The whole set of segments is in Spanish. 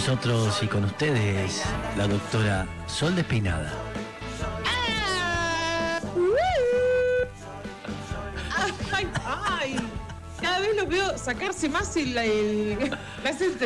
nosotros y con ustedes, la doctora Sol Despeinada. Veo sacarse más el, el.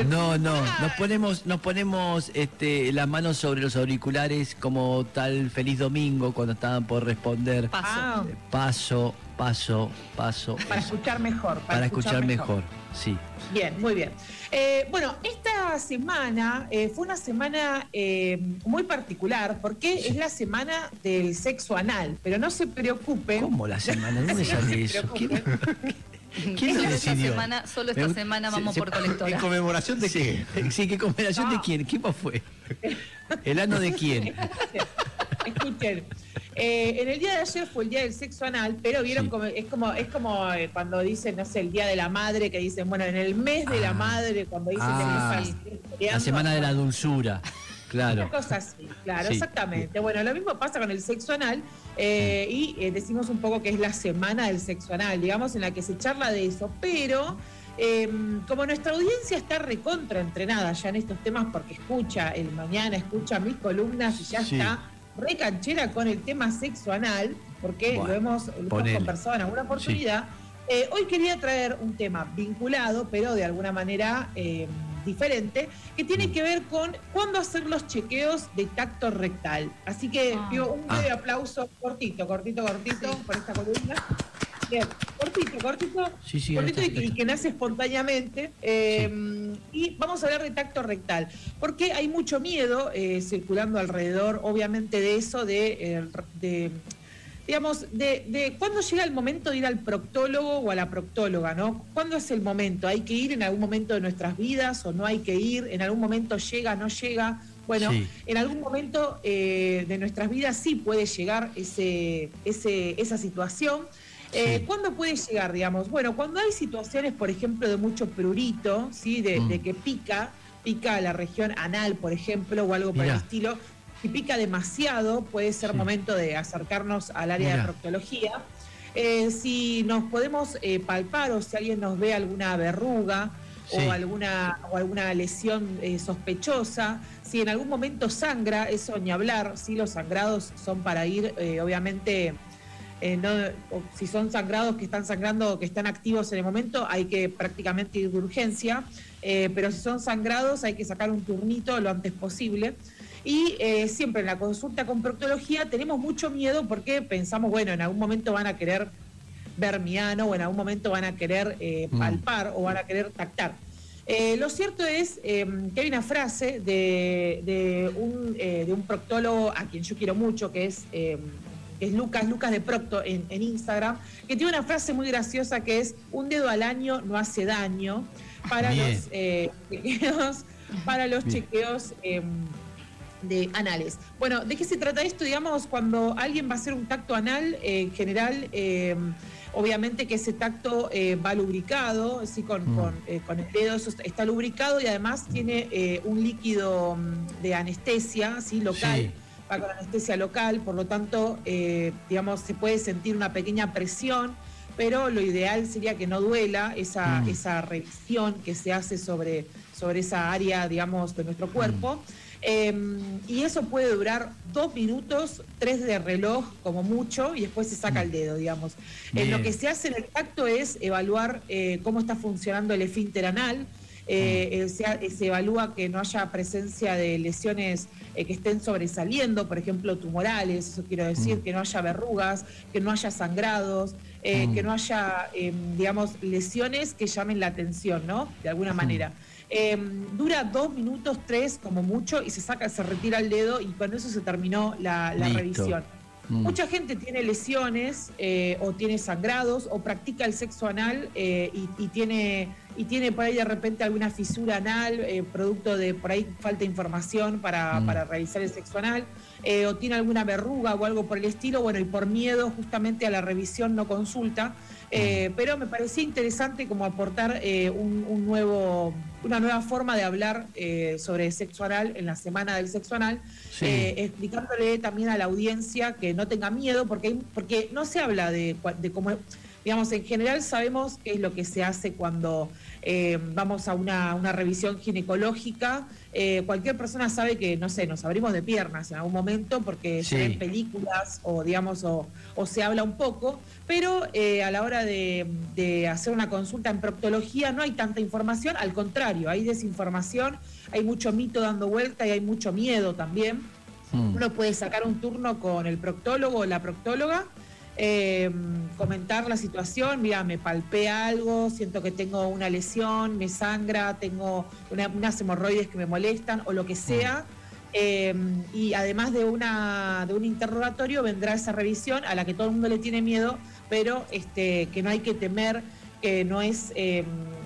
No, no, nos ponemos, nos ponemos este, las manos sobre los auriculares como tal feliz domingo cuando estaban por responder. Ah, Paso, paso, paso. para escuchar mejor. Para escuchar mejor, sí. Bien, muy bien. Eh, bueno, esta semana eh, fue una semana eh, muy particular porque es la semana del sexo anal, pero no se preocupen. ¿Cómo la semana? ¿Dónde No sale eso? ¿Quién, preocupen. quién lo esta decidió? semana, solo esta semana se- vamos se- por ¿En colectora. conmemoración de qué? Sí, sí, ¿qué combinación de quién? ¿Quién fue? ¿El ano de quién? Escuchen, eh, en el día de ayer fue el día del sexo anal, pero vieron Sí. como es como es como eh, cuando dicen, no sé, el día de la madre, que dicen, bueno, en el mes de la Ah. madre, cuando dicen Ah. que La semana de la dulzura, claro. Una cosa así, claro, Sí. exactamente. Bueno, lo mismo pasa con el sexo anal eh, y eh, decimos un poco que es la semana del sexo anal, digamos, en la que se charla de eso, pero eh, como nuestra audiencia está recontra entrenada ya en estos temas porque escucha el mañana, escucha mis columnas y ya Sí. está re canchera con el tema sexo anal, porque Bueno, lo hemos, lo hemos ponele. conversado en alguna oportunidad. Eh, hoy quería traer un tema vinculado, pero de alguna manera eh, diferente, que tiene que ver con cuándo hacer los chequeos de tacto rectal. Así que Ah. pido un Ah. breve aplauso cortito, cortito, cortito por esta columna. Bien, cortito, cortito, Sí, sí, cortito y, que nace espontáneamente. Eh, Y vamos a hablar de tacto rectal, porque hay mucho miedo eh, circulando alrededor, obviamente, de eso, de, eh, de digamos, de, de cuándo llega el momento de ir al proctólogo o a la proctóloga, ¿no? ¿Cuándo es el momento? ¿Hay que ir en algún momento de nuestras vidas o no hay que ir? ¿En algún momento llega, no llega? Bueno, Sí. en algún momento eh, de nuestras vidas sí puede llegar ese, ese, esa situación. Eh, Sí. ¿Cuándo puede llegar, digamos? Bueno, cuando hay situaciones, por ejemplo, de mucho prurito, ¿sí? De, Mm. de que pica, pica la región anal, por ejemplo, o algo por el estilo. Si pica demasiado, puede ser Sí. momento de acercarnos al área de proctología. Eh, si nos podemos eh, palpar o si alguien nos ve alguna verruga Sí. o alguna o alguna lesión eh, sospechosa, si en algún momento sangra, eso ni hablar, si los sangrados son para ir, obviamente, no, o si son sangrados que están sangrando, que están activos en el momento, hay que prácticamente ir de urgencia, pero si son sangrados hay que sacar un turnito lo antes posible. Y eh, siempre en la consulta con proctología tenemos mucho miedo porque pensamos, bueno, en algún momento van a querer ver mi ano o en algún momento van a querer eh, Mm. palpar o van a querer tactar. Eh, lo cierto es eh, que hay una frase de, de un, eh, de un proctólogo a quien yo quiero mucho, que es, eh, que es Lucas, Lucas de Procto en, en Instagram, que tiene una frase muy graciosa que es, un dedo al año no hace daño para Bien. los chequeos, para los Bien. chequeos eh, de anales. Bueno, ¿de qué se trata esto? Digamos, cuando alguien va a hacer un tacto anal, eh, en general, eh, obviamente que ese tacto eh, va lubricado, así con, Mm. con, eh, con el dedo eso está lubricado y además tiene eh, un líquido mm, de anestesia, ¿sí? local. Sí. Va con anestesia local, por lo tanto, digamos, se puede sentir una pequeña presión, pero lo ideal sería que no duela esa, Mm. esa revisión que se hace sobre, sobre esa área, digamos, de nuestro cuerpo. Eh, y eso puede durar dos minutos, tres de reloj como mucho, y después se saca el dedo, digamos. Eh, lo que se hace en el tacto es evaluar eh, cómo está funcionando el esfínter anal. eh, eh, se, eh, se evalúa que no haya presencia de lesiones eh, que estén sobresaliendo, por ejemplo, tumorales, eso quiero decir, Mm. que no haya verrugas, que no haya sangrados, eh, Mm. que no haya, eh, digamos, lesiones que llamen la atención, ¿no? De alguna manera. Eh, dura dos minutos, tres como mucho, y se saca, se retira el dedo y con eso se terminó la, revisión. Mm. Mucha gente tiene lesiones eh, o tiene sangrados o practica el sexo anal eh, y, y tiene y tiene por ahí de repente alguna fisura anal, eh, producto de por ahí falta información para, Mm. para realizar el sexo anal, o tiene alguna verruga o algo por el estilo, bueno, y por miedo justamente a la revisión no consulta. Eh, pero me parecía interesante como aportar eh, un, un nuevo, una nueva forma de hablar eh, sobre sexo anal en la semana del sexo anal, Sí. eh, explicándole también a la audiencia que no tenga miedo, porque, porque no se habla de, de cómo, digamos, en general sabemos qué es lo que se hace cuando eh, vamos a una, una revisión ginecológica. Eh, cualquier persona sabe que, no sé, nos abrimos de piernas en algún momento porque Sí. se ven películas o, digamos, o, o se habla un poco, pero eh, a la hora de, de hacer una consulta en proctología no hay tanta información, al contrario, hay desinformación, hay mucho mito dando vuelta y hay mucho miedo también. Mm. Uno puede sacar un turno con el proctólogo o la proctóloga, eh, comentar la situación, mira, me palpé algo, siento que tengo una lesión, me sangra, tengo una- unas hemorroides que me molestan o lo que sea. Eh, y además de, una, de un interrogatorio vendrá esa revisión a la que todo el mundo le tiene miedo, pero este, que no hay que temer, que no es, eh,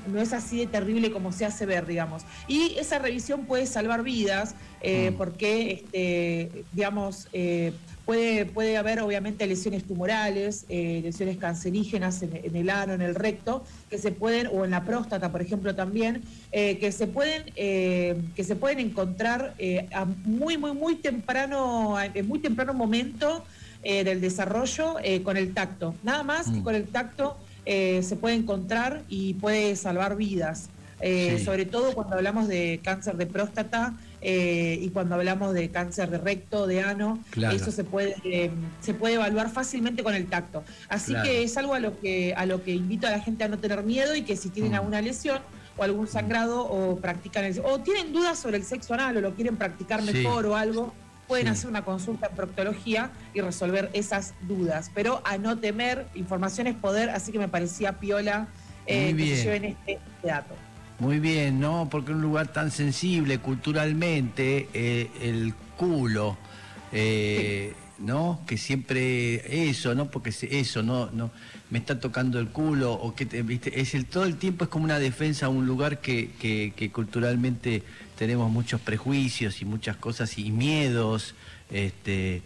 no es así de terrible como se hace ver, digamos. Y esa revisión puede salvar vidas, eh, Mm. porque, este, digamos, eh, puede, puede haber obviamente lesiones tumorales, eh, lesiones cancerígenas en, en el ano, en el recto, que se pueden, o en la próstata, por ejemplo, también, que se pueden, que se pueden encontrar a muy, muy, muy temprano, en muy temprano momento del desarrollo con el tacto. Nada más que Mm. con el tacto eh, se puede encontrar y puede salvar vidas. Eh, Sí. Sobre todo cuando hablamos de cáncer de próstata eh, y cuando hablamos de cáncer de recto, de ano, Claro. eso se puede, eh, se puede evaluar fácilmente con el tacto. Así Claro. que es algo a lo que, a lo que invito a la gente a no tener miedo y que si tienen Mm. alguna lesión o algún sangrado o practican el, o tienen dudas sobre el sexo anal o lo quieren practicar Sí. mejor o algo, pueden Sí. hacer una consulta en proctología y resolver esas dudas. Pero a no temer, información es poder, así que me parecía piola eh, que se lleven este, este dato. Muy bien, ¿no? Porque un lugar tan sensible culturalmente, eh, el culo, eh, ¿no? Que siempre eso, ¿no? Porque eso, ¿no? no Me está tocando el culo, o que, te- ¿viste? Es el, todo el tiempo es como una defensa a un lugar que, que, que culturalmente tenemos muchos prejuicios y muchas cosas y miedos, este,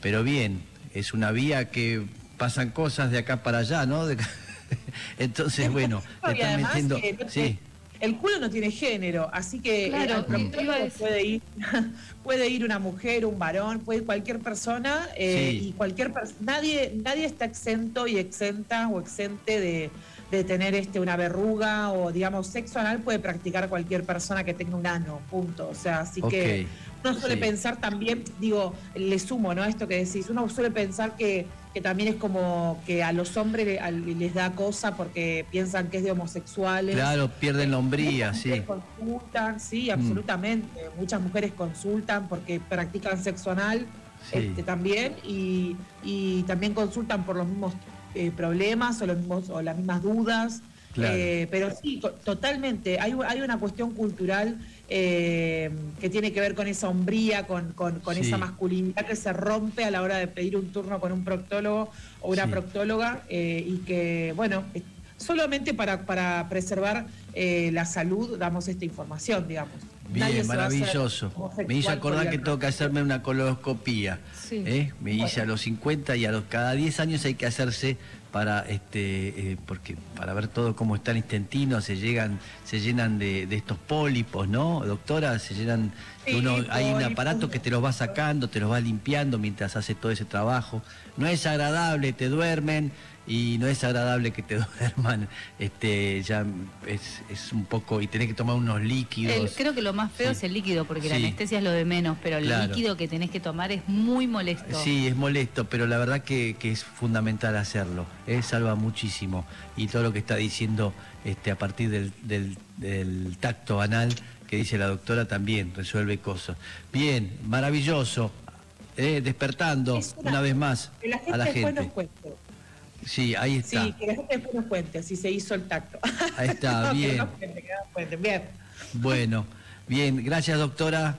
pero bien, es una vía que pasan cosas de acá para allá, ¿no? De- Entonces, bueno, y están además metiendo... no Sí. el culo no tiene género, así que eh, Claro, decir- puede ir, puede ir una mujer, un varón, puede ir cualquier persona eh, Sí. y cualquier nadie nadie está exento y exenta o exente de, de tener este una verruga o digamos sexo anal puede practicar cualquier persona que tenga un ano, punto. O sea, así que uno suele sí. pensar también, digo, le sumo, ¿no? Esto que decís, uno suele pensar que, que también es como que a los hombres les da cosa porque piensan que es de homosexuales. Claro, pierden la hombría, sí. consultan, sí, Mm. absolutamente. Muchas mujeres consultan porque practican sexo anal Sí. este, también y, y también consultan por los mismos eh, problemas o, los mismos, o las mismas dudas. Claro. Eh, pero sí, totalmente. Hay, hay una cuestión cultural eh, que tiene que ver con esa hombría, con, con- con Sí. esa masculinidad que se rompe a la hora de pedir un turno con un proctólogo o una Sí. proctóloga eh, y que, bueno, solamente para, para preservar eh, la salud damos esta información, digamos. Bien, maravilloso. Me hizo acordar que tengo que hacerme una coloscopía. Sí. ¿eh? Me hice a los 50 y a los cada 10 años hay que hacerse para este eh, porque para ver todo cómo está el intestino, se llegan, se llenan de, de estos pólipos, ¿no? Doctora, se llenan que Sí, uno hay un aparato que te los va sacando, te los va limpiando mientras hace todo ese trabajo. No es agradable, te duermen y no es agradable que te duerman, este ya es, es un poco y tenés que tomar unos líquidos. El- creo que lo más feo Sí. es el líquido, porque la anestesia es lo de menos, pero el Claro. líquido que tenés que tomar es muy molesto. Sí, es molesto, pero la verdad que, que es fundamental hacerlo. ¿Eh? Salva muchísimo. Y todo lo que está diciendo este, a partir del, del- del tacto anal que dice la doctora también resuelve cosas. Bien, maravilloso. ¿eh? Despertando Es una- una, vez más Que la gente a la después gente. nos cuente. Sí, ahí está. Sí, que la gente después nos cuente si se hizo el tacto. Ahí está, bien. nos cuente, que nos cuente. Bien. Bueno, bien, gracias doctora.